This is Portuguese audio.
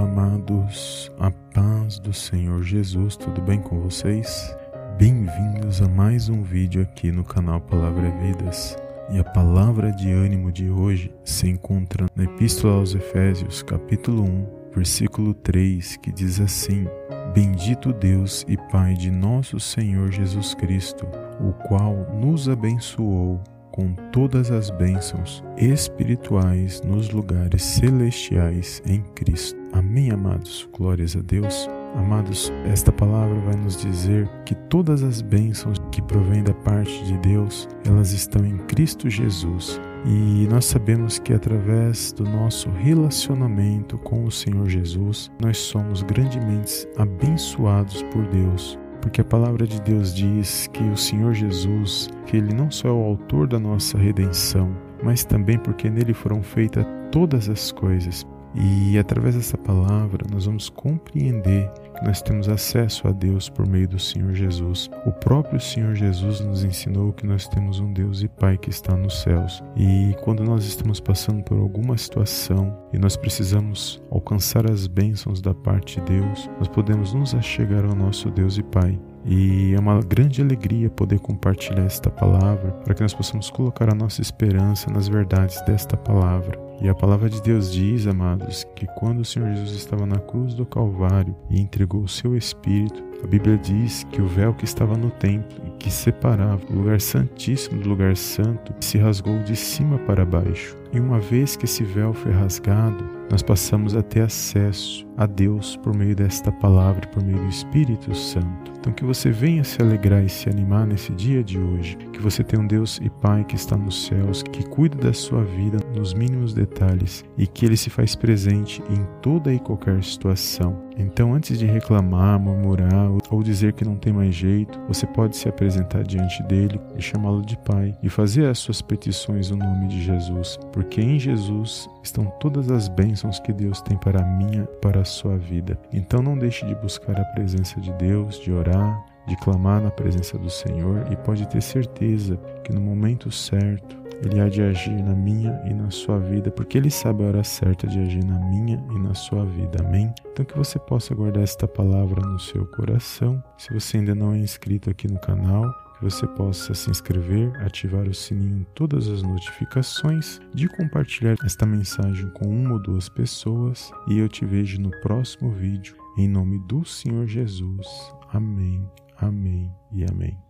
Amados, a paz do Senhor Jesus, tudo bem com vocês? Bem-vindos a mais um vídeo aqui no canal Palavra Vidas. E a palavra de ânimo de hoje se encontra na Epístola aos Efésios, capítulo 1, versículo 3, que diz assim: Bendito Deus e Pai de nosso Senhor Jesus Cristo, o qual nos abençoou com todas as bênçãos espirituais nos lugares celestiais em Cristo. Amém, amados. Glórias a Deus. Amados, esta palavra vai nos dizer que todas as bênçãos que provêm da parte de Deus, elas estão em Cristo Jesus. E nós sabemos que através do nosso relacionamento com o Senhor Jesus, nós somos grandemente abençoados por Deus porque a palavra de Deus diz que o Senhor Jesus, que ele não só é o autor da nossa redenção, mas também porque nele foram feitas todas as coisas. E através dessa palavra nós vamos compreender nós temos acesso a Deus por meio do Senhor Jesus. O próprio Senhor Jesus nos ensinou que nós temos um Deus e Pai que está nos céus. E quando nós estamos passando por alguma situação e nós precisamos alcançar as bênçãos da parte de Deus, nós podemos nos achegar ao nosso Deus e Pai e é uma grande alegria poder compartilhar esta palavra para que nós possamos colocar a nossa esperança nas verdades desta palavra. E a palavra de Deus diz, amados, que quando o Senhor Jesus estava na cruz do Calvário e entregou o seu Espírito, a Bíblia diz que o véu que estava no templo e que separava o lugar santíssimo do lugar santo se rasgou de cima para baixo. E uma vez que esse véu foi rasgado, nós passamos a ter acesso a Deus por meio desta palavra, por meio do Espírito Santo. Então que você venha se alegrar e se animar nesse dia de hoje, que você tem um Deus e Pai que está nos céus, que cuida da sua vida nos mínimos detalhes e que ele se faz presente em toda e qualquer situação. Então, antes de reclamar, murmurar ou dizer que não tem mais jeito, você pode se apresentar diante dele e chamá-lo de Pai e fazer as suas petições no nome de Jesus, porque em Jesus estão todas as bênçãos que Deus tem para a minha, para a sua vida. Então, não deixe de buscar a presença de Deus, de orar, de clamar na presença do Senhor e pode ter certeza que no momento certo ele há de agir na minha e na sua vida, porque Ele sabe a hora certa de agir na minha e na sua vida. Amém? Então que você possa guardar esta palavra no seu coração. Se você ainda não é inscrito aqui no canal, que você possa se inscrever, ativar o sininho, todas as notificações, de compartilhar esta mensagem com uma ou duas pessoas. E eu te vejo no próximo vídeo. Em nome do Senhor Jesus. Amém, amém e amém.